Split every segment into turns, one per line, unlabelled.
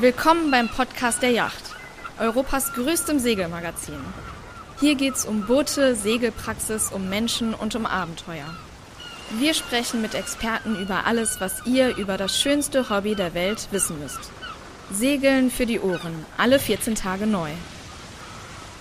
Willkommen beim Podcast der Yacht, Europas größtem Segelmagazin. Hier geht's um Boote, Segelpraxis, um Menschen und um Abenteuer. Wir sprechen mit Experten über alles, was ihr über das schönste Hobby der Welt wissen müsst. Segeln für die Ohren, alle 14 Tage neu.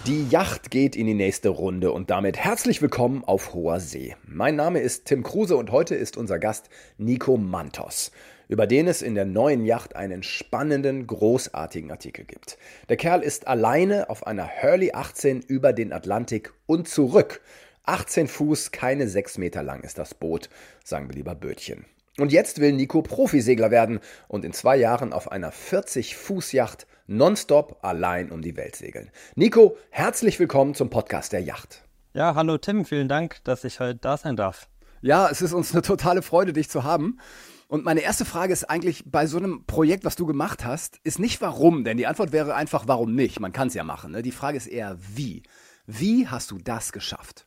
Die Yacht geht in die nächste Runde und damit herzlich willkommen auf hoher See. Mein Name ist Tim Kruse und heute ist unser Gast Nico Mantos über den es in der neuen Yacht einen spannenden, großartigen Artikel gibt. Der Kerl ist alleine auf einer Hurley 18 über den Atlantik und zurück. 18 Fuß, keine 6 Meter lang ist das Boot, sagen wir lieber Bötchen. Und jetzt will Nico Profisegler werden und in zwei Jahren auf einer 40-Fuß-Yacht nonstop allein um die Welt segeln. Nico, herzlich willkommen zum Podcast der Yacht.
Ja, hallo Tim, vielen Dank, dass ich heute da sein darf.
Ja, es ist uns eine totale Freude, dich zu haben. Und meine erste Frage ist eigentlich bei so einem Projekt, was du gemacht hast, ist nicht warum, denn die Antwort wäre einfach warum nicht. Man kann es ja machen. Ne? Die Frage ist eher wie. Wie hast du das geschafft?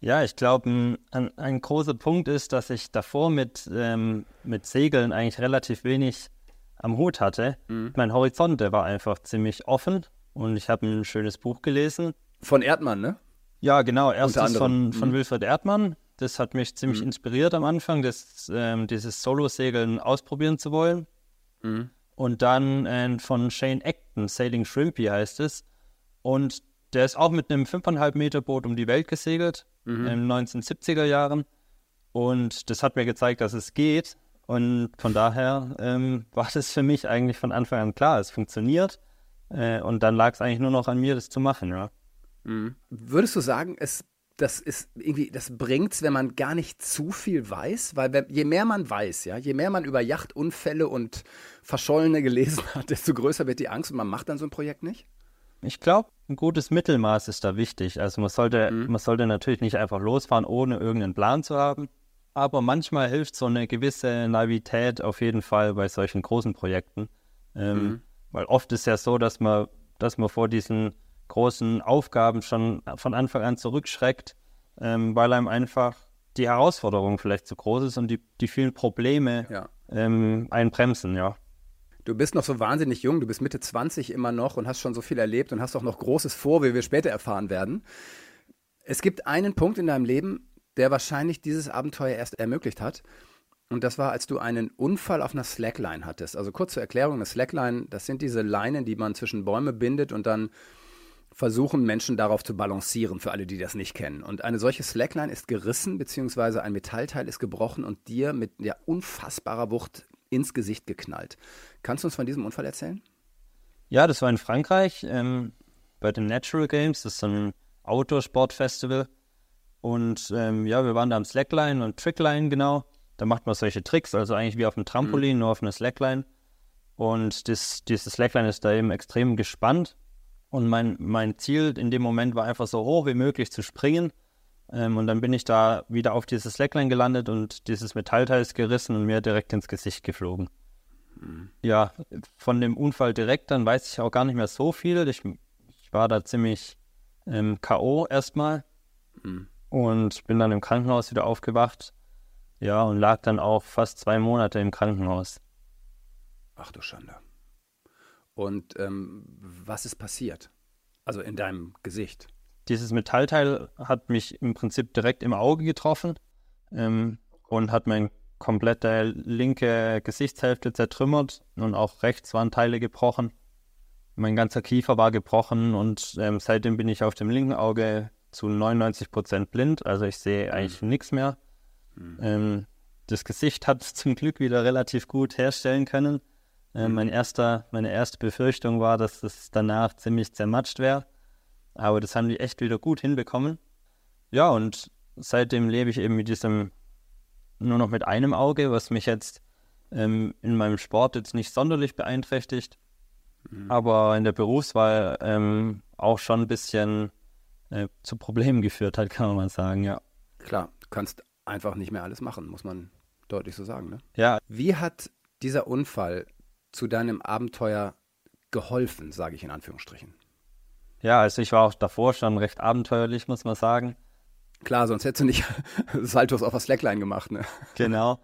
Ja, ich glaube, ein, ein, großer Punkt ist, dass ich davor mit, ähm, mit Segeln eigentlich relativ wenig am Hut hatte. Mhm. Mein Horizont, der war einfach ziemlich offen und ich habe ein schönes Buch gelesen.
Von Erdmann, ne?
Ja, genau. Erstes von, von mhm. Wilfried Erdmann. Das hat mich ziemlich mhm. inspiriert am Anfang, das, ähm, dieses Solo-Segeln ausprobieren zu wollen. Mhm. Und dann äh, von Shane Acton, Sailing Shrimpy heißt es. Und der ist auch mit einem 5,5 Meter Boot um die Welt gesegelt mhm. in den 1970er Jahren. Und das hat mir gezeigt, dass es geht. Und von daher ähm, war das für mich eigentlich von Anfang an klar, es funktioniert. Äh, und dann lag es eigentlich nur noch an mir, das zu machen, ja.
Mhm. Würdest du sagen, es das ist irgendwie, das bringt's, wenn man gar nicht zu viel weiß, weil wenn, je mehr man weiß, ja, je mehr man über Yachtunfälle und Verschollene gelesen hat, desto größer wird die Angst und man macht dann so ein Projekt nicht?
Ich glaube, ein gutes Mittelmaß ist da wichtig. Also man sollte, mhm. man sollte natürlich nicht einfach losfahren, ohne irgendeinen Plan zu haben. Aber manchmal hilft so eine gewisse Naivität auf jeden Fall bei solchen großen Projekten. Ähm, mhm. Weil oft ist ja so, dass man, dass man vor diesen großen Aufgaben schon von Anfang an zurückschreckt, ähm, weil einem einfach die Herausforderung vielleicht zu groß ist und die, die vielen Probleme ja. ähm, einbremsen, ja.
Du bist noch so wahnsinnig jung, du bist Mitte 20 immer noch und hast schon so viel erlebt und hast auch noch Großes vor, wie wir später erfahren werden. Es gibt einen Punkt in deinem Leben, der wahrscheinlich dieses Abenteuer erst ermöglicht hat. Und das war, als du einen Unfall auf einer Slackline hattest. Also kurz zur Erklärung, eine Slackline, das sind diese Leinen, die man zwischen Bäume bindet und dann versuchen Menschen darauf zu balancieren, für alle, die das nicht kennen. Und eine solche Slackline ist gerissen, beziehungsweise ein Metallteil ist gebrochen und dir mit ja, unfassbarer Wucht ins Gesicht geknallt. Kannst du uns von diesem Unfall erzählen?
Ja, das war in Frankreich ähm, bei den Natural Games. Das ist ein Outdoor-Sport-Festival. Und ähm, ja, wir waren da am Slackline und Trickline genau. Da macht man solche Tricks, also eigentlich wie auf einem Trampolin, mhm. nur auf einer Slackline. Und das, diese Slackline ist da eben extrem gespannt und mein, mein Ziel in dem Moment war einfach so hoch wie möglich zu springen. Ähm, und dann bin ich da wieder auf dieses Slackline gelandet und dieses Metallteil ist gerissen und mir direkt ins Gesicht geflogen. Mhm. Ja, von dem Unfall direkt, dann weiß ich auch gar nicht mehr so viel. Ich, ich war da ziemlich ähm, K.O. erstmal mhm. und bin dann im Krankenhaus wieder aufgewacht. Ja, und lag dann auch fast zwei Monate im Krankenhaus.
Ach du Schande. Und ähm, was ist passiert? Also in deinem Gesicht?
Dieses Metallteil hat mich im Prinzip direkt im Auge getroffen ähm, und hat meine komplette linke Gesichtshälfte zertrümmert und auch rechts waren Teile gebrochen. Mein ganzer Kiefer war gebrochen und ähm, seitdem bin ich auf dem linken Auge zu 99 Prozent blind. Also ich sehe eigentlich mhm. nichts mehr. Mhm. Ähm, das Gesicht hat zum Glück wieder relativ gut herstellen können. Äh, mein erster, meine erste Befürchtung war, dass das danach ziemlich zermatscht wäre. Aber das haben die echt wieder gut hinbekommen. Ja, und seitdem lebe ich eben mit diesem, nur noch mit einem Auge, was mich jetzt ähm, in meinem Sport jetzt nicht sonderlich beeinträchtigt. Mhm. Aber in der Berufswahl ähm, auch schon ein bisschen äh, zu Problemen geführt hat, kann man mal sagen, ja.
Klar, du kannst einfach nicht mehr alles machen, muss man deutlich so sagen, ne?
Ja.
Wie hat dieser Unfall zu deinem Abenteuer geholfen, sage ich in Anführungsstrichen?
Ja, also ich war auch davor schon recht abenteuerlich, muss man sagen.
Klar, sonst hättest du nicht Saltos auf der Slackline gemacht, ne?
Genau.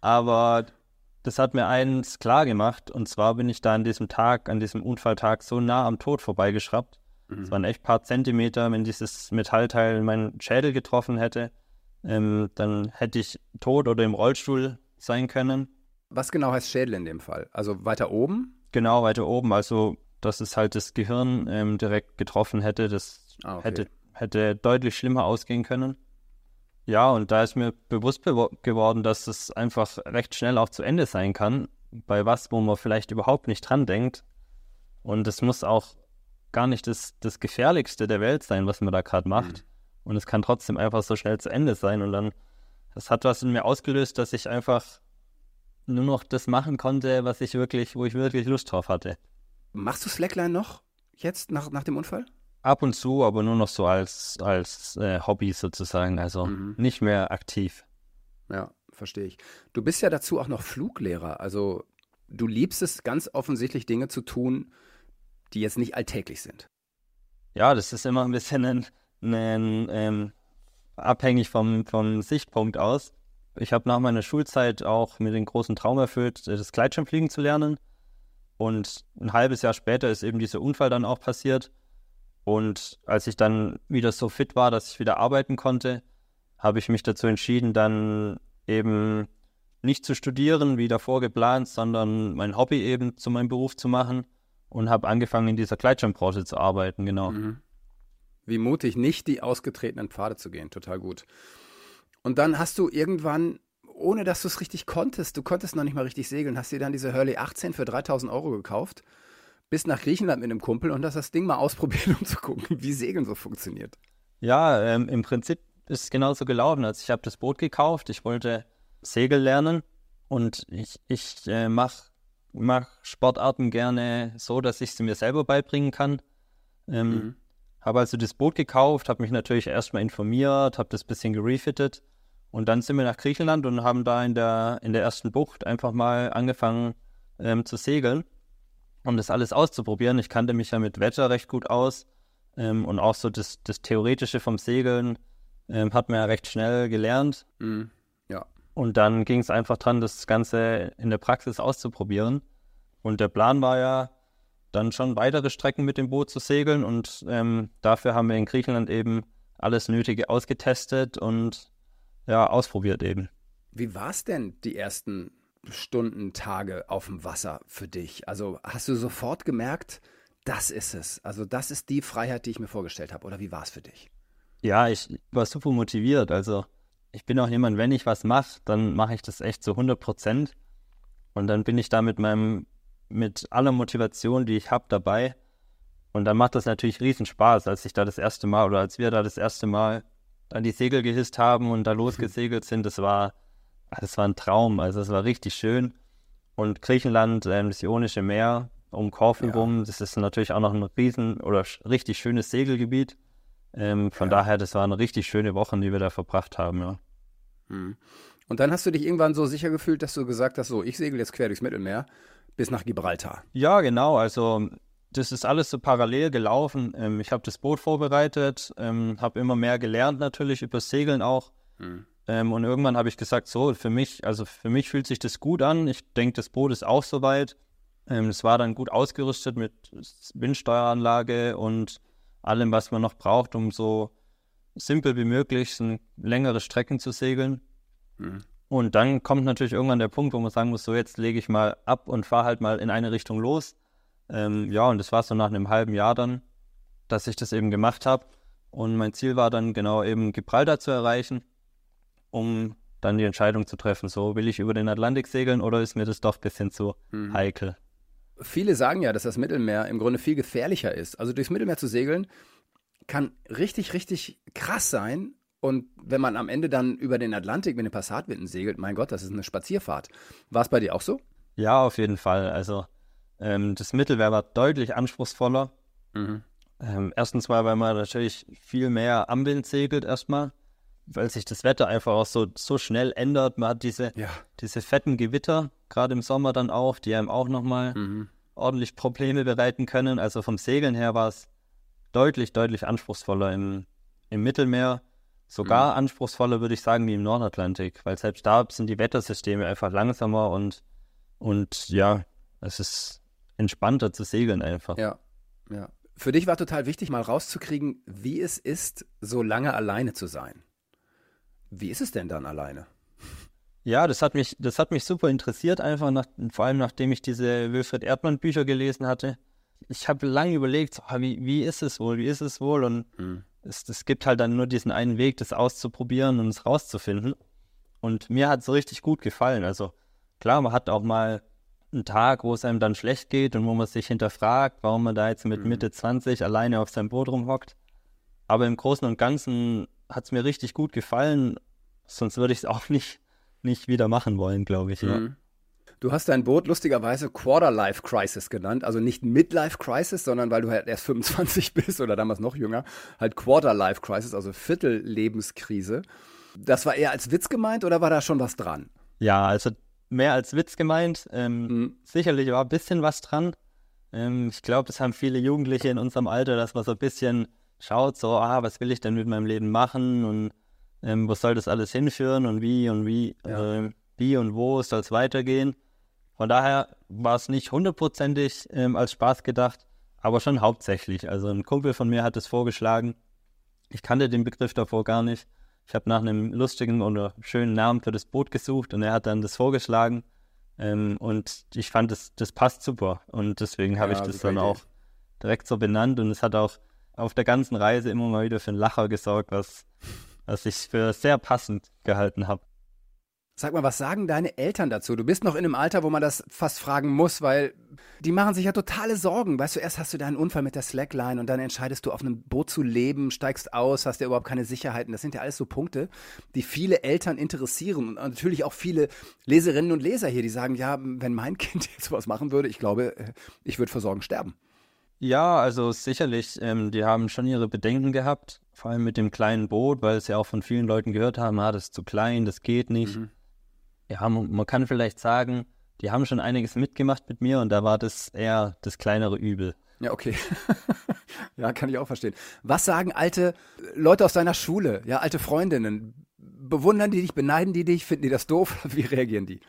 Aber das hat mir eins klar gemacht. Und zwar bin ich da an diesem Tag, an diesem Unfalltag so nah am Tod vorbeigeschraubt. Es mhm. waren echt ein paar Zentimeter, wenn dieses Metallteil meinen Schädel getroffen hätte, ähm, dann hätte ich tot oder im Rollstuhl sein können.
Was genau heißt Schädel in dem Fall? Also weiter oben?
Genau, weiter oben. Also, dass es halt das Gehirn ähm, direkt getroffen hätte. Das ah, okay. hätte, hätte deutlich schlimmer ausgehen können. Ja, und da ist mir bewusst be geworden, dass es einfach recht schnell auch zu Ende sein kann, bei was, wo man vielleicht überhaupt nicht dran denkt. Und es muss auch gar nicht das, das Gefährlichste der Welt sein, was man da gerade macht. Mhm. Und es kann trotzdem einfach so schnell zu Ende sein. Und dann, das hat was in mir ausgelöst, dass ich einfach nur noch das machen konnte, was ich wirklich, wo ich wirklich Lust drauf hatte.
Machst du Slackline noch jetzt nach, nach dem Unfall?
Ab und zu, aber nur noch so als, als äh, Hobby sozusagen, also mhm. nicht mehr aktiv.
Ja, verstehe ich. Du bist ja dazu auch noch Fluglehrer, also du liebst es ganz offensichtlich Dinge zu tun, die jetzt nicht alltäglich sind.
Ja, das ist immer ein bisschen ein, ein, ähm, abhängig vom, vom Sichtpunkt aus. Ich habe nach meiner Schulzeit auch mir den großen Traum erfüllt, das Gleitschirmfliegen zu lernen. Und ein halbes Jahr später ist eben dieser Unfall dann auch passiert. Und als ich dann wieder so fit war, dass ich wieder arbeiten konnte, habe ich mich dazu entschieden, dann eben nicht zu studieren, wie davor geplant, sondern mein Hobby eben zu meinem Beruf zu machen und habe angefangen, in dieser Gleitschirmbranche zu arbeiten, genau. Mhm.
Wie mutig, nicht die ausgetretenen Pfade zu gehen, total gut. Und dann hast du irgendwann, ohne dass du es richtig konntest, du konntest noch nicht mal richtig segeln, hast dir dann diese Hurley 18 für 3000 Euro gekauft bist nach Griechenland mit einem Kumpel und hast das Ding mal ausprobiert, um zu gucken, wie Segeln so funktioniert.
Ja, ähm, im Prinzip ist es genauso gelaufen. Also ich habe das Boot gekauft, ich wollte Segel lernen und ich, ich äh, mache mach Sportarten gerne so, dass ich sie mir selber beibringen kann. Ähm, mhm. Habe also das Boot gekauft, habe mich natürlich erstmal informiert, habe das ein bisschen gerefittet und dann sind wir nach Griechenland und haben da in der, in der ersten Bucht einfach mal angefangen ähm, zu segeln um das alles auszuprobieren. Ich kannte mich ja mit Wetter recht gut aus ähm, und auch so das, das Theoretische vom Segeln ähm, hat man ja recht schnell gelernt.
Mhm. Ja.
Und dann ging es einfach dran, das Ganze in der Praxis auszuprobieren. Und der Plan war ja, dann schon weitere Strecken mit dem Boot zu segeln. Und ähm, dafür haben wir in Griechenland eben alles Nötige ausgetestet und ja, ausprobiert eben.
Wie war es denn die ersten Stunden, Tage auf dem Wasser für dich? Also hast du sofort gemerkt, das ist es. Also das ist die Freiheit, die ich mir vorgestellt habe. Oder wie war es für dich?
Ja, ich war super motiviert. Also ich bin auch jemand, wenn ich was mache, dann mache ich das echt zu 100 Prozent. Und dann bin ich da mit meinem, mit aller Motivation, die ich habe, dabei. Und dann macht das natürlich riesen Spaß, als ich da das erste Mal oder als wir da das erste Mal dann die Segel gehisst haben und da losgesegelt sind. Das war, das war ein Traum. Also es war richtig schön. Und Griechenland, ähm, das Ionische Meer um Korfu ja. rum, das ist natürlich auch noch ein riesen oder richtig schönes Segelgebiet. Ähm, von ja. daher, das waren richtig schöne Wochen, die wir da verbracht haben, ja.
Hm. Und dann hast du dich irgendwann so sicher gefühlt, dass du gesagt hast, so, ich segel jetzt quer durchs Mittelmeer bis nach Gibraltar.
Ja, genau. Also das ist alles so parallel gelaufen. Ähm, ich habe das Boot vorbereitet, ähm, habe immer mehr gelernt natürlich über Segeln auch. Hm. Ähm, und irgendwann habe ich gesagt, so, für mich, also für mich fühlt sich das gut an. Ich denke, das Boot ist auch soweit. Ähm, es war dann gut ausgerüstet mit Windsteueranlage und allem, was man noch braucht, um so simpel wie möglich längere Strecken zu segeln. Mhm. Und dann kommt natürlich irgendwann der Punkt, wo man sagen muss, so jetzt lege ich mal ab und fahre halt mal in eine Richtung los. Ähm, ja, und das war so nach einem halben Jahr dann, dass ich das eben gemacht habe. Und mein Ziel war dann genau eben Gibraltar zu erreichen um dann die Entscheidung zu treffen, so will ich über den Atlantik segeln oder ist mir das doch ein bisschen zu mhm. heikel.
Viele sagen ja, dass das Mittelmeer im Grunde viel gefährlicher ist. Also durchs Mittelmeer zu segeln kann richtig, richtig krass sein. Und wenn man am Ende dann über den Atlantik mit den Passatwinden segelt, mein Gott, das ist eine Spazierfahrt. War es bei dir auch so?
Ja, auf jeden Fall. Also ähm, das Mittelmeer war deutlich anspruchsvoller. Mhm. Ähm, erstens mal, weil man natürlich viel mehr am Wind segelt erstmal weil sich das Wetter einfach auch so, so schnell ändert. Man hat diese, ja. diese fetten Gewitter, gerade im Sommer dann auch, die einem auch nochmal mhm. ordentlich Probleme bereiten können. Also vom Segeln her war es deutlich, deutlich anspruchsvoller im, im Mittelmeer. Sogar mhm. anspruchsvoller, würde ich sagen, wie im Nordatlantik, weil selbst da sind die Wettersysteme einfach langsamer und Und ja, es ist entspannter zu segeln einfach.
Ja, ja. Für dich war total wichtig, mal rauszukriegen, wie es ist, so lange alleine zu sein. Wie ist es denn dann alleine?
Ja, das hat mich, das hat mich super interessiert, einfach nach, vor allem nachdem ich diese Wilfried Erdmann Bücher gelesen hatte. Ich habe lange überlegt, so, wie, wie ist es wohl, wie ist es wohl? Und mhm. es, es gibt halt dann nur diesen einen Weg, das auszuprobieren und es rauszufinden. Und mir hat es richtig gut gefallen. Also klar, man hat auch mal einen Tag, wo es einem dann schlecht geht und wo man sich hinterfragt, warum man da jetzt mit mhm. Mitte 20 alleine auf seinem Boot rumhockt. Aber im Großen und Ganzen hat es mir richtig gut gefallen. Sonst würde ich es auch nicht, nicht wieder machen wollen, glaube ich. Mhm. Ja.
Du hast dein Boot lustigerweise Quarter-Life Crisis genannt. Also nicht Midlife Crisis, sondern weil du halt erst 25 bist oder damals noch jünger, halt Quarter-Life Crisis, also Viertel-Lebenskrise. Das war eher als Witz gemeint oder war da schon was dran?
Ja, also mehr als Witz gemeint. Ähm, mhm. Sicherlich war ein bisschen was dran. Ähm, ich glaube, es haben viele Jugendliche in unserem Alter, dass man so ein bisschen schaut, so, ah, was will ich denn mit meinem Leben machen und ähm, wo soll das alles hinführen und wie und wie, ja. äh, wie und wo soll es weitergehen. Von daher war es nicht hundertprozentig ähm, als Spaß gedacht, aber schon hauptsächlich. Also ein Kumpel von mir hat es vorgeschlagen. Ich kannte den Begriff davor gar nicht. Ich habe nach einem lustigen oder schönen Namen für das Boot gesucht und er hat dann das vorgeschlagen. Ähm, und ich fand, das, das passt super. Und deswegen habe ja, ich das dann auch direkt so benannt. Und es hat auch auf der ganzen Reise immer mal wieder für einen Lacher gesorgt, was, was ich für sehr passend gehalten habe.
Sag mal, was sagen deine Eltern dazu? Du bist noch in einem Alter, wo man das fast fragen muss, weil die machen sich ja totale Sorgen. Weißt du, erst hast du deinen Unfall mit der Slackline und dann entscheidest du auf einem Boot zu leben, steigst aus, hast ja überhaupt keine Sicherheiten. Das sind ja alles so Punkte, die viele Eltern interessieren und natürlich auch viele Leserinnen und Leser hier, die sagen, ja, wenn mein Kind jetzt sowas machen würde, ich glaube, äh, ich würde vor Sorgen sterben.
Ja, also sicherlich, ähm, die haben schon ihre Bedenken gehabt, vor allem mit dem kleinen Boot, weil es ja auch von vielen Leuten gehört haben, ah, das ist zu klein, das geht nicht. Mhm ja, man, man kann vielleicht sagen, die haben schon einiges mitgemacht mit mir und da war das eher das kleinere Übel.
Ja, okay. ja, kann ich auch verstehen. Was sagen alte Leute aus deiner Schule, ja, alte Freundinnen? Bewundern die dich, beneiden die dich, finden die das doof? Wie reagieren die?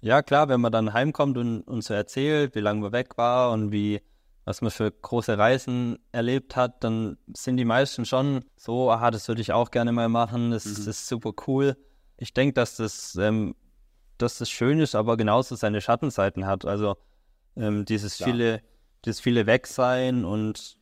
Ja, klar, wenn man dann heimkommt und uns so erzählt, wie lange man weg war und wie, was man für große Reisen erlebt hat, dann sind die meisten schon so, aha, das würde ich auch gerne mal machen, das, mhm. das ist super cool. Ich denke, dass das ähm, dass das schön ist, aber genauso seine Schattenseiten hat. Also ähm, dieses ja. viele, dieses viele Wegsein und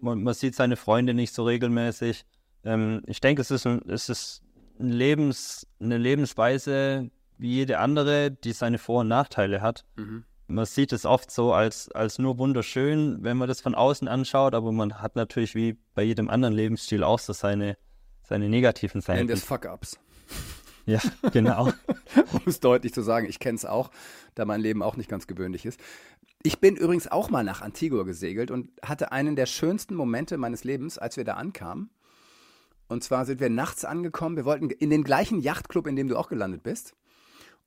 man, man, sieht seine Freunde nicht so regelmäßig. Ähm, ich denke, es ist, ein, es ist ein Lebens, eine Lebensweise wie jede andere, die seine Vor- und Nachteile hat. Mhm. Man sieht es oft so als, als nur wunderschön, wenn man das von außen anschaut, aber man hat natürlich wie bei jedem anderen Lebensstil auch so seine, seine negativen Seiten.
Nenn das Fuck-Ups.
Ja, genau.
um es deutlich zu sagen, ich kenne es auch, da mein Leben auch nicht ganz gewöhnlich ist. Ich bin übrigens auch mal nach Antigua gesegelt und hatte einen der schönsten Momente meines Lebens, als wir da ankamen. Und zwar sind wir nachts angekommen. Wir wollten in den gleichen Yachtclub, in dem du auch gelandet bist.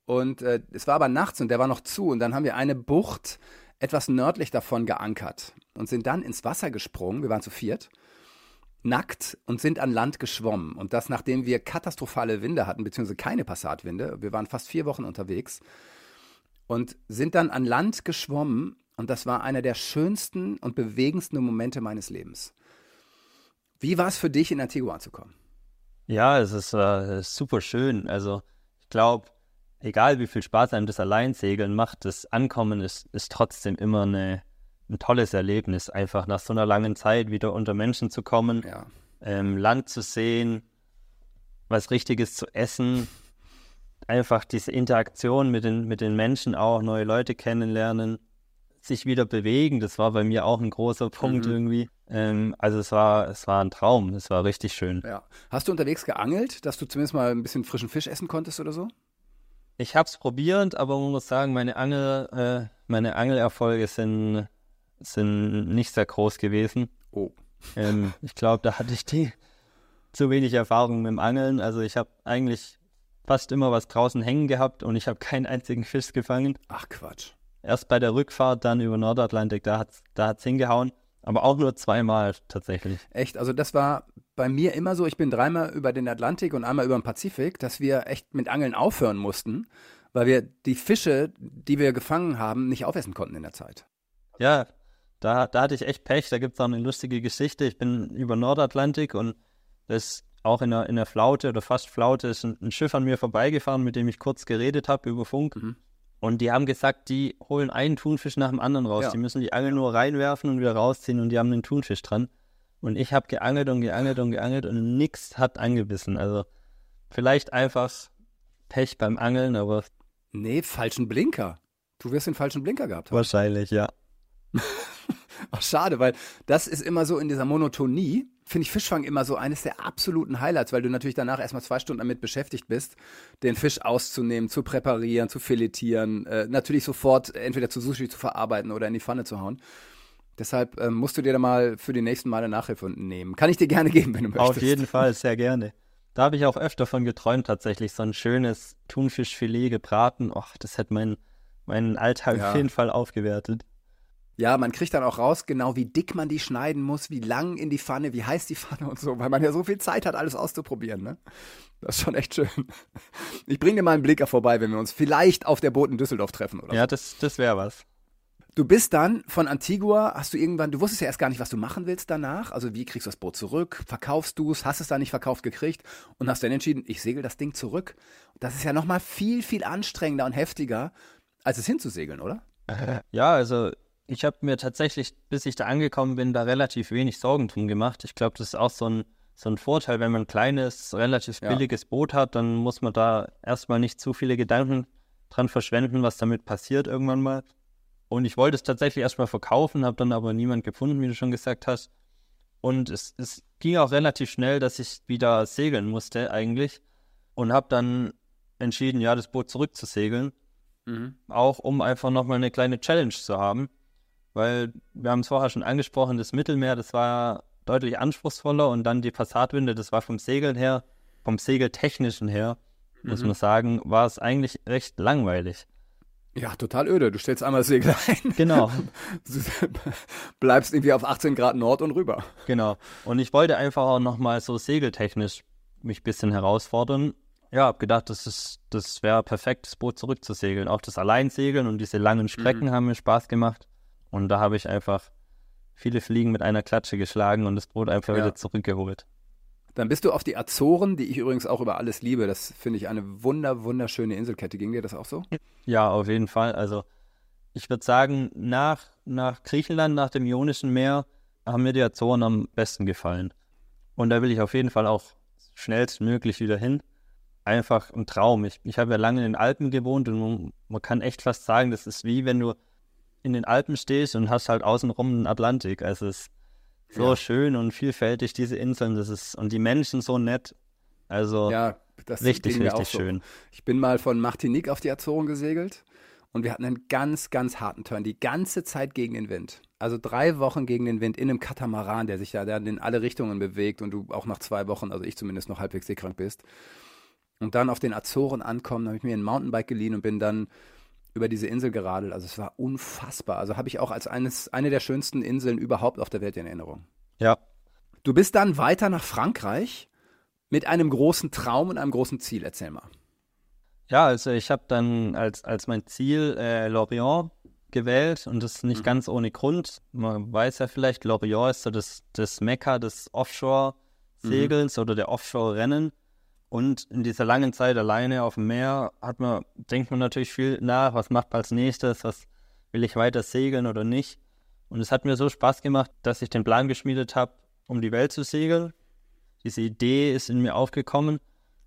Und äh, es war aber nachts und der war noch zu. Und dann haben wir eine Bucht etwas nördlich davon geankert und sind dann ins Wasser gesprungen. Wir waren zu viert nackt und sind an Land geschwommen. Und das, nachdem wir katastrophale Winde hatten, beziehungsweise keine Passatwinde. Wir waren fast vier Wochen unterwegs und sind dann an Land geschwommen. Und das war einer der schönsten und bewegendsten Momente meines Lebens. Wie war es für dich, in Antigua anzukommen?
Ja, es ist äh, super schön. Also ich glaube, egal wie viel Spaß einem das Alleinsegeln macht, das Ankommen ist, ist trotzdem immer eine, ein tolles Erlebnis, einfach nach so einer langen Zeit wieder unter Menschen zu kommen, ja. ähm, Land zu sehen, was Richtiges zu essen, einfach diese Interaktion mit den, mit den Menschen auch, neue Leute kennenlernen, sich wieder bewegen, das war bei mir auch ein großer Punkt mhm. irgendwie. Ähm, also es war, es war ein Traum, es war richtig schön.
Ja. Hast du unterwegs geangelt, dass du zumindest mal ein bisschen frischen Fisch essen konntest oder so?
Ich habe es probiert, aber man muss sagen, meine Angel, äh, meine Angelerfolge sind sind nicht sehr groß gewesen.
Oh.
Ähm, ich glaube, da hatte ich die zu wenig Erfahrung mit dem Angeln. Also ich habe eigentlich fast immer was draußen hängen gehabt und ich habe keinen einzigen Fisch gefangen.
Ach Quatsch.
Erst bei der Rückfahrt dann über Nordatlantik, da hat es da hat's hingehauen. Aber auch nur zweimal tatsächlich.
Echt? Also das war bei mir immer so, ich bin dreimal über den Atlantik und einmal über den Pazifik, dass wir echt mit Angeln aufhören mussten, weil wir die Fische, die wir gefangen haben, nicht aufessen konnten in der Zeit.
Ja, da, da hatte ich echt Pech. Da gibt es auch eine lustige Geschichte. Ich bin über Nordatlantik und das auch in der, in der Flaute oder fast Flaute ist ein, ein Schiff an mir vorbeigefahren, mit dem ich kurz geredet habe über Funk. Mhm. Und die haben gesagt, die holen einen Thunfisch nach dem anderen raus. Ja. Die müssen die Angel nur reinwerfen und wieder rausziehen und die haben einen Thunfisch dran. Und ich habe geangelt und geangelt und geangelt und nichts hat angebissen. Also vielleicht einfach Pech beim Angeln, aber.
Nee, falschen Blinker. Du wirst den falschen Blinker gehabt
haben. Wahrscheinlich, ja.
Ach, schade, weil das ist immer so in dieser Monotonie. Finde ich Fischfang immer so eines der absoluten Highlights, weil du natürlich danach erstmal zwei Stunden damit beschäftigt bist, den Fisch auszunehmen, zu präparieren, zu filetieren, äh, natürlich sofort entweder zu Sushi zu verarbeiten oder in die Pfanne zu hauen. Deshalb ähm, musst du dir da mal für die nächsten Male Nachhilfe nehmen. Kann ich dir gerne geben, wenn du möchtest.
Auf jeden Fall, sehr gerne. Da habe ich auch öfter von geträumt, tatsächlich. So ein schönes Thunfischfilet gebraten. Och, das hätte mein, meinen Alltag ja. auf jeden Fall aufgewertet.
Ja, man kriegt dann auch raus, genau wie dick man die schneiden muss, wie lang in die Pfanne, wie heiß die Pfanne und so, weil man ja so viel Zeit hat, alles auszuprobieren. Ne? Das ist schon echt schön. Ich bringe dir mal einen Blicker vorbei, wenn wir uns vielleicht auf der Boot in Düsseldorf treffen. Oder
ja, das, das wäre was.
Du bist dann von Antigua, hast du irgendwann, du wusstest ja erst gar nicht, was du machen willst danach. Also wie kriegst du das Boot zurück? Verkaufst du es? Hast es da nicht verkauft gekriegt? Und hast dann entschieden, ich segel das Ding zurück. Das ist ja nochmal viel, viel anstrengender und heftiger, als es hinzusegeln, oder?
Ja, also ich habe mir tatsächlich, bis ich da angekommen bin, da relativ wenig Sorgen drum gemacht. Ich glaube, das ist auch so ein, so ein Vorteil, wenn man ein kleines, relativ billiges ja. Boot hat, dann muss man da erstmal nicht zu viele Gedanken dran verschwenden, was damit passiert irgendwann mal. Und ich wollte es tatsächlich erstmal verkaufen, habe dann aber niemand gefunden, wie du schon gesagt hast. Und es, es ging auch relativ schnell, dass ich wieder segeln musste eigentlich. Und habe dann entschieden, ja, das Boot zurückzusegeln. Mhm. Auch um einfach nochmal eine kleine Challenge zu haben weil wir haben es vorher schon angesprochen, das Mittelmeer, das war deutlich anspruchsvoller und dann die Passatwinde, das war vom Segeln her, vom Segeltechnischen her, mhm. muss man sagen, war es eigentlich recht langweilig.
Ja, total öde. Du stellst einmal das Segel ein.
Genau.
Du bleibst irgendwie auf 18 Grad Nord und rüber.
Genau. Und ich wollte einfach auch nochmal so segeltechnisch mich ein bisschen herausfordern. Ja, hab gedacht, das ist, das wäre perfekt, das Boot zurückzusegeln. Auch das Alleinsegeln und diese langen Strecken mhm. haben mir Spaß gemacht. Und da habe ich einfach viele Fliegen mit einer Klatsche geschlagen und das Boot einfach ja. wieder zurückgeholt.
Dann bist du auf die Azoren, die ich übrigens auch über alles liebe. Das finde ich eine wunder, wunderschöne Inselkette. Ging dir das auch so?
Ja, auf jeden Fall. Also ich würde sagen, nach, nach Griechenland, nach dem Ionischen Meer, haben mir die Azoren am besten gefallen. Und da will ich auf jeden Fall auch schnellstmöglich wieder hin. Einfach ein Traum. Ich, ich habe ja lange in den Alpen gewohnt und man, man kann echt fast sagen, das ist wie wenn du in den Alpen stehst und hast halt außenrum den Atlantik. Also es ist so ja. schön und vielfältig, diese Inseln. Das ist, und die Menschen so nett. Also ja, das richtig, richtig so. schön.
Ich bin mal von Martinique auf die Azoren gesegelt und wir hatten einen ganz, ganz harten Turn, die ganze Zeit gegen den Wind. Also drei Wochen gegen den Wind in einem Katamaran, der sich ja dann in alle Richtungen bewegt und du auch nach zwei Wochen, also ich zumindest noch halbwegs seekrank bist. Und dann auf den Azoren ankommen, habe ich mir ein Mountainbike geliehen und bin dann über diese Insel geradelt. Also es war unfassbar. Also habe ich auch als eines, eine der schönsten Inseln überhaupt auf der Welt in Erinnerung.
Ja.
Du bist dann weiter nach Frankreich mit einem großen Traum und einem großen Ziel. Erzähl mal.
Ja, also ich habe dann als, als mein Ziel äh, Lorient gewählt und das nicht mhm. ganz ohne Grund. Man weiß ja vielleicht, Lorient ist so das, das Mekka des Offshore-Segelns mhm. oder der Offshore-Rennen. Und in dieser langen Zeit alleine auf dem Meer hat man, denkt man natürlich viel nach, was macht man als nächstes, was will ich weiter segeln oder nicht. Und es hat mir so Spaß gemacht, dass ich den Plan geschmiedet habe, um die Welt zu segeln. Diese Idee ist in mir aufgekommen.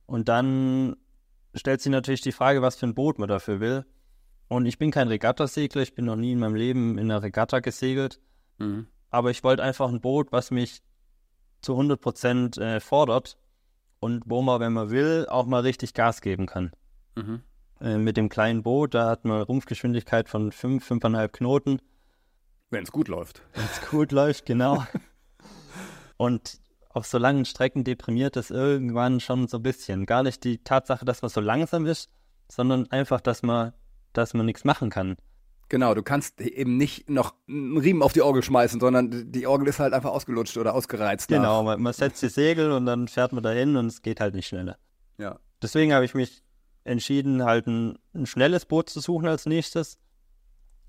Und dann stellt sich natürlich die Frage, was für ein Boot man dafür will. Und ich bin kein Regattasegler, ich bin noch nie in meinem Leben in einer Regatta gesegelt. Mhm. Aber ich wollte einfach ein Boot, was mich zu 100 Prozent äh, fordert und wo man, wenn man will, auch mal richtig Gas geben kann. Mhm. Äh, mit dem kleinen Boot, da hat man Rumpfgeschwindigkeit von 5, 5,5 Knoten.
Wenn es gut läuft.
Wenn es gut läuft, genau. und auf so langen Strecken deprimiert das irgendwann schon so ein bisschen. Gar nicht die Tatsache, dass man so langsam ist, sondern einfach, dass man, dass man nichts machen kann.
Genau, du kannst eben nicht noch einen Riemen auf die Orgel schmeißen, sondern die Orgel ist halt einfach ausgelutscht oder ausgereizt.
Genau, man, man, setzt die Segel und dann fährt man dahin und es geht halt nicht schneller.
Ja.
Deswegen habe ich mich entschieden, halt ein, ein schnelles Boot zu suchen als nächstes.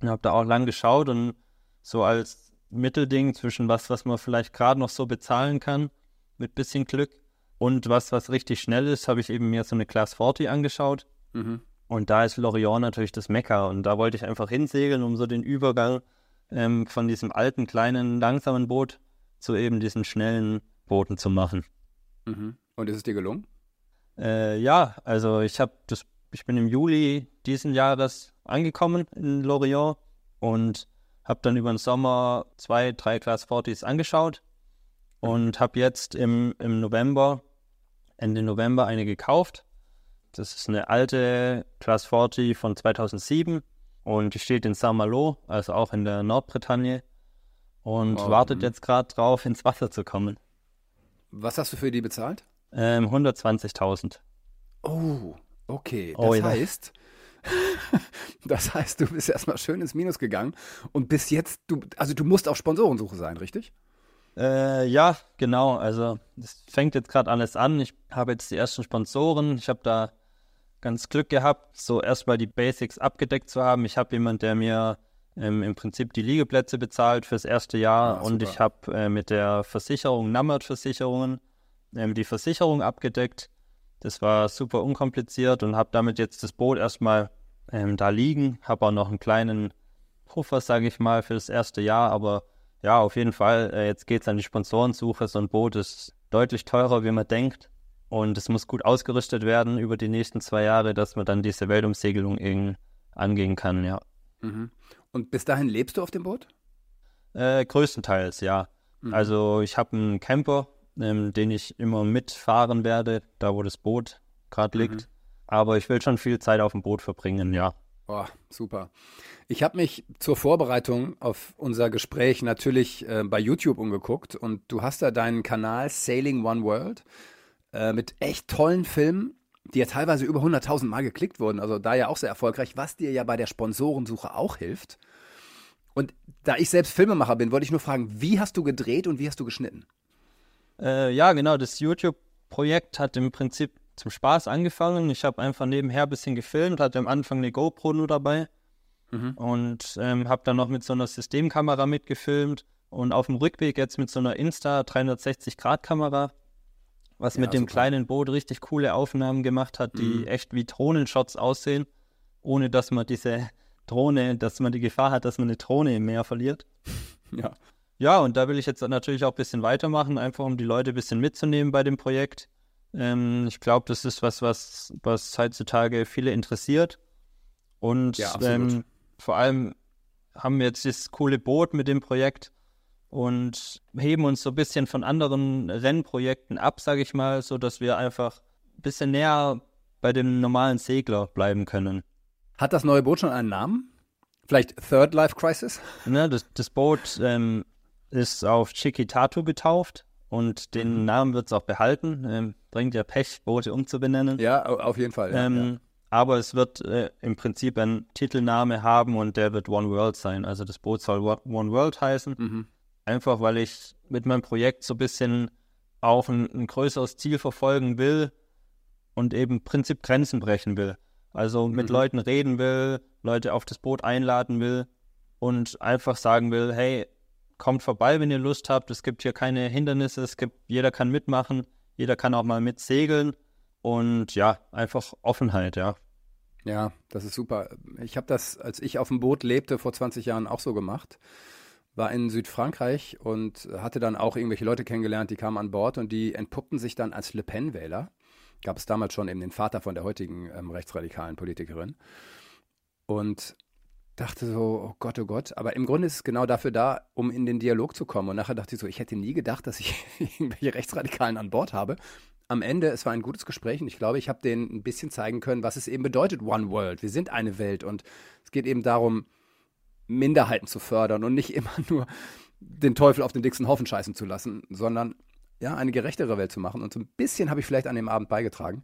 Und habe da auch lang geschaut und so als Mittelding zwischen was, was man vielleicht gerade noch so bezahlen kann, mit bisschen Glück, und was, was richtig schnell ist, habe ich eben mir so eine Class 40 angeschaut. Mhm. Und da ist Lorient natürlich das Mekka. Und da wollte ich einfach hinsegeln, um so den Übergang ähm, von diesem alten, kleinen, langsamen Boot zu eben diesen schnellen Booten zu machen.
Mhm. Und ist es dir gelungen?
Äh, ja, also ich habe das, ich bin im Juli diesen Jahres angekommen in Lorient und habe dann über den Sommer zwei, drei Class 40s angeschaut und habe jetzt im, im November, Ende November eine gekauft. Das ist eine alte Class 40 von 2007 und die steht in Saint-Malo, also auch in der Nordbretagne und oh, wartet mh. jetzt gerade drauf, ins Wasser zu kommen.
Was hast du für die bezahlt?
Ähm, 120.000.
Oh, okay. Das oh, heißt, das heißt, du bist erstmal schön ins Minus gegangen und bis jetzt, du, also du musst auf Sponsorensuche sein, richtig?
Äh, ja, genau. Also es fängt jetzt gerade alles an. Ich habe jetzt die ersten Sponsoren. Ich habe da ganz Glück gehabt, so erstmal die Basics abgedeckt zu haben. Ich habe jemanden, der mir ähm, im Prinzip die Liegeplätze bezahlt fürs erste Jahr ah, und ich habe äh, mit der Versicherung Nammert Versicherungen ähm, die Versicherung abgedeckt. Das war super unkompliziert und habe damit jetzt das Boot erstmal ähm, da liegen. Habe auch noch einen kleinen Puffer, sage ich mal, für das erste Jahr, aber ja, auf jeden Fall. Äh, jetzt geht es an die Sponsorensuche. So ein Boot ist deutlich teurer, wie man denkt. Und es muss gut ausgerüstet werden über die nächsten zwei Jahre, dass man dann diese Weltumsegelung irgendwie angehen kann, ja.
Mhm. Und bis dahin lebst du auf dem Boot?
Äh, größtenteils, ja. Mhm. Also ich habe einen Camper, ähm, den ich immer mitfahren werde, da wo das Boot gerade liegt. Mhm. Aber ich will schon viel Zeit auf dem Boot verbringen, ja.
Oh, super. Ich habe mich zur Vorbereitung auf unser Gespräch natürlich äh, bei YouTube umgeguckt und du hast da deinen Kanal Sailing One World äh, mit echt tollen Filmen, die ja teilweise über 100.000 Mal geklickt wurden, also da ja auch sehr erfolgreich, was dir ja bei der Sponsorensuche auch hilft. Und da ich selbst Filmemacher bin, wollte ich nur fragen, wie hast du gedreht und wie hast du geschnitten?
Äh, ja, genau, das YouTube-Projekt hat im Prinzip zum Spaß angefangen. Ich habe einfach nebenher ein bisschen gefilmt, hatte am Anfang eine GoPro nur dabei mhm. und ähm, habe dann noch mit so einer Systemkamera mitgefilmt und auf dem Rückweg jetzt mit so einer Insta 360-Grad-Kamera, was ja, mit dem super. kleinen Boot richtig coole Aufnahmen gemacht hat, die mhm. echt wie Drohnenshots aussehen, ohne dass man diese Drohne, dass man die Gefahr hat, dass man eine Drohne im Meer verliert.
Ja.
Ja, und da will ich jetzt natürlich auch ein bisschen weitermachen, einfach um die Leute ein bisschen mitzunehmen bei dem Projekt. Ähm, ich glaube, das ist was, was, was heutzutage viele interessiert. Und ja, ähm, vor allem haben wir jetzt das coole Boot mit dem Projekt und heben uns so ein bisschen von anderen Rennprojekten ab, sage ich mal, so dass wir einfach ein bisschen näher bei dem normalen Segler bleiben können.
Hat das neue Boot schon einen Namen? Vielleicht Third Life Crisis?
Ne, das, das Boot ähm, ist auf Chiquitatu getauft und den mhm. Namen wird es auch behalten. Ähm, bringt ja Pech, Boote umzubenennen.
Ja, auf jeden Fall. Ja,
ähm, ja. Aber es wird äh, im Prinzip einen Titelname haben und der wird One World sein. Also das Boot soll One World heißen. Mhm. Einfach weil ich mit meinem Projekt so ein bisschen auch ein, ein größeres Ziel verfolgen will und eben im Prinzip Grenzen brechen will. Also mit mhm. Leuten reden will, Leute auf das Boot einladen will und einfach sagen will, hey, kommt vorbei, wenn ihr Lust habt. Es gibt hier keine Hindernisse, es gibt, jeder kann mitmachen, jeder kann auch mal mitsegeln und ja, einfach Offenheit, ja.
Ja, das ist super. Ich habe das, als ich auf dem Boot lebte, vor 20 Jahren auch so gemacht. War in Südfrankreich und hatte dann auch irgendwelche Leute kennengelernt, die kamen an Bord und die entpuppten sich dann als Le Pen-Wähler. Gab es damals schon eben den Vater von der heutigen ähm, rechtsradikalen Politikerin. Und dachte so, oh Gott, oh Gott. Aber im Grunde ist es genau dafür da, um in den Dialog zu kommen. Und nachher dachte ich so, ich hätte nie gedacht, dass ich irgendwelche Rechtsradikalen an Bord habe. Am Ende, es war ein gutes Gespräch und ich glaube, ich habe denen ein bisschen zeigen können, was es eben bedeutet, One World. Wir sind eine Welt und es geht eben darum, Minderheiten zu fördern und nicht immer nur den Teufel auf den dicksten Haufen scheißen zu lassen, sondern ja, eine gerechtere Welt zu machen. Und so ein bisschen habe ich vielleicht an dem Abend beigetragen.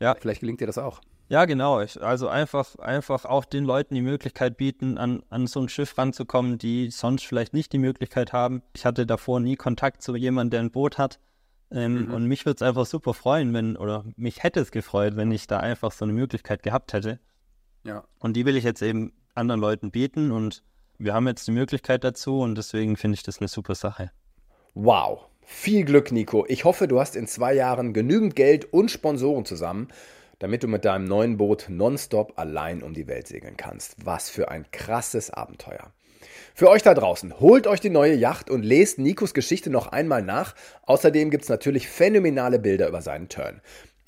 Ja. Vielleicht gelingt dir das auch.
Ja, genau. Ich, also einfach, einfach auch den Leuten die Möglichkeit bieten, an, an so ein Schiff ranzukommen, die sonst vielleicht nicht die Möglichkeit haben. Ich hatte davor nie Kontakt zu jemandem, der ein Boot hat. Ähm, mhm. Und mich würde es einfach super freuen, wenn, oder mich hätte es gefreut, wenn ich da einfach so eine Möglichkeit gehabt hätte. Ja. Und die will ich jetzt eben anderen Leuten bieten und wir haben jetzt die Möglichkeit dazu und deswegen finde ich das eine super Sache.
Wow. Viel Glück, Nico. Ich hoffe, du hast in zwei Jahren genügend Geld und Sponsoren zusammen, damit du mit deinem neuen Boot nonstop allein um die Welt segeln kannst. Was für ein krasses Abenteuer. Für euch da draußen, holt euch die neue Yacht und lest Nikos Geschichte noch einmal nach. Außerdem gibt es natürlich phänomenale Bilder über seinen Turn.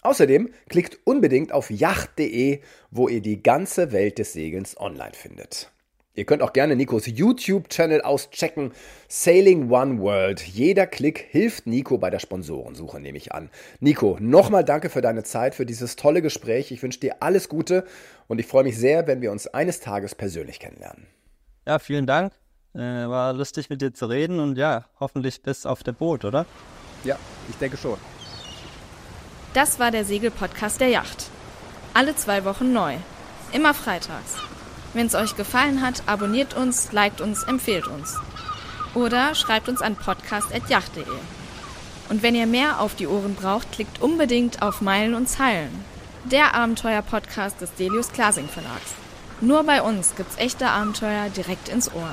Außerdem klickt unbedingt auf yacht.de, wo ihr die ganze Welt des Segelns online findet. Ihr könnt auch gerne Nikos YouTube-Channel auschecken. Sailing One World. Jeder Klick hilft Nico bei der Sponsorensuche, nehme ich an. Nico, nochmal danke für deine Zeit, für dieses tolle Gespräch. Ich wünsche dir alles Gute und ich freue mich sehr, wenn wir uns eines Tages persönlich kennenlernen.
Ja, vielen Dank. Äh, war lustig mit dir zu reden und ja, hoffentlich bis auf der Boot, oder?
Ja, ich denke schon.
Das war der Segelpodcast der Yacht. Alle zwei Wochen neu. Immer freitags. Wenn es euch gefallen hat, abonniert uns, liked uns, empfehlt uns. Oder schreibt uns an podcast.yacht.de. Und wenn ihr mehr auf die Ohren braucht, klickt unbedingt auf Meilen und Zeilen. Der Abenteuer-Podcast des Delius Klasing Verlags. Nur bei uns gibt's echte Abenteuer direkt ins Ohr.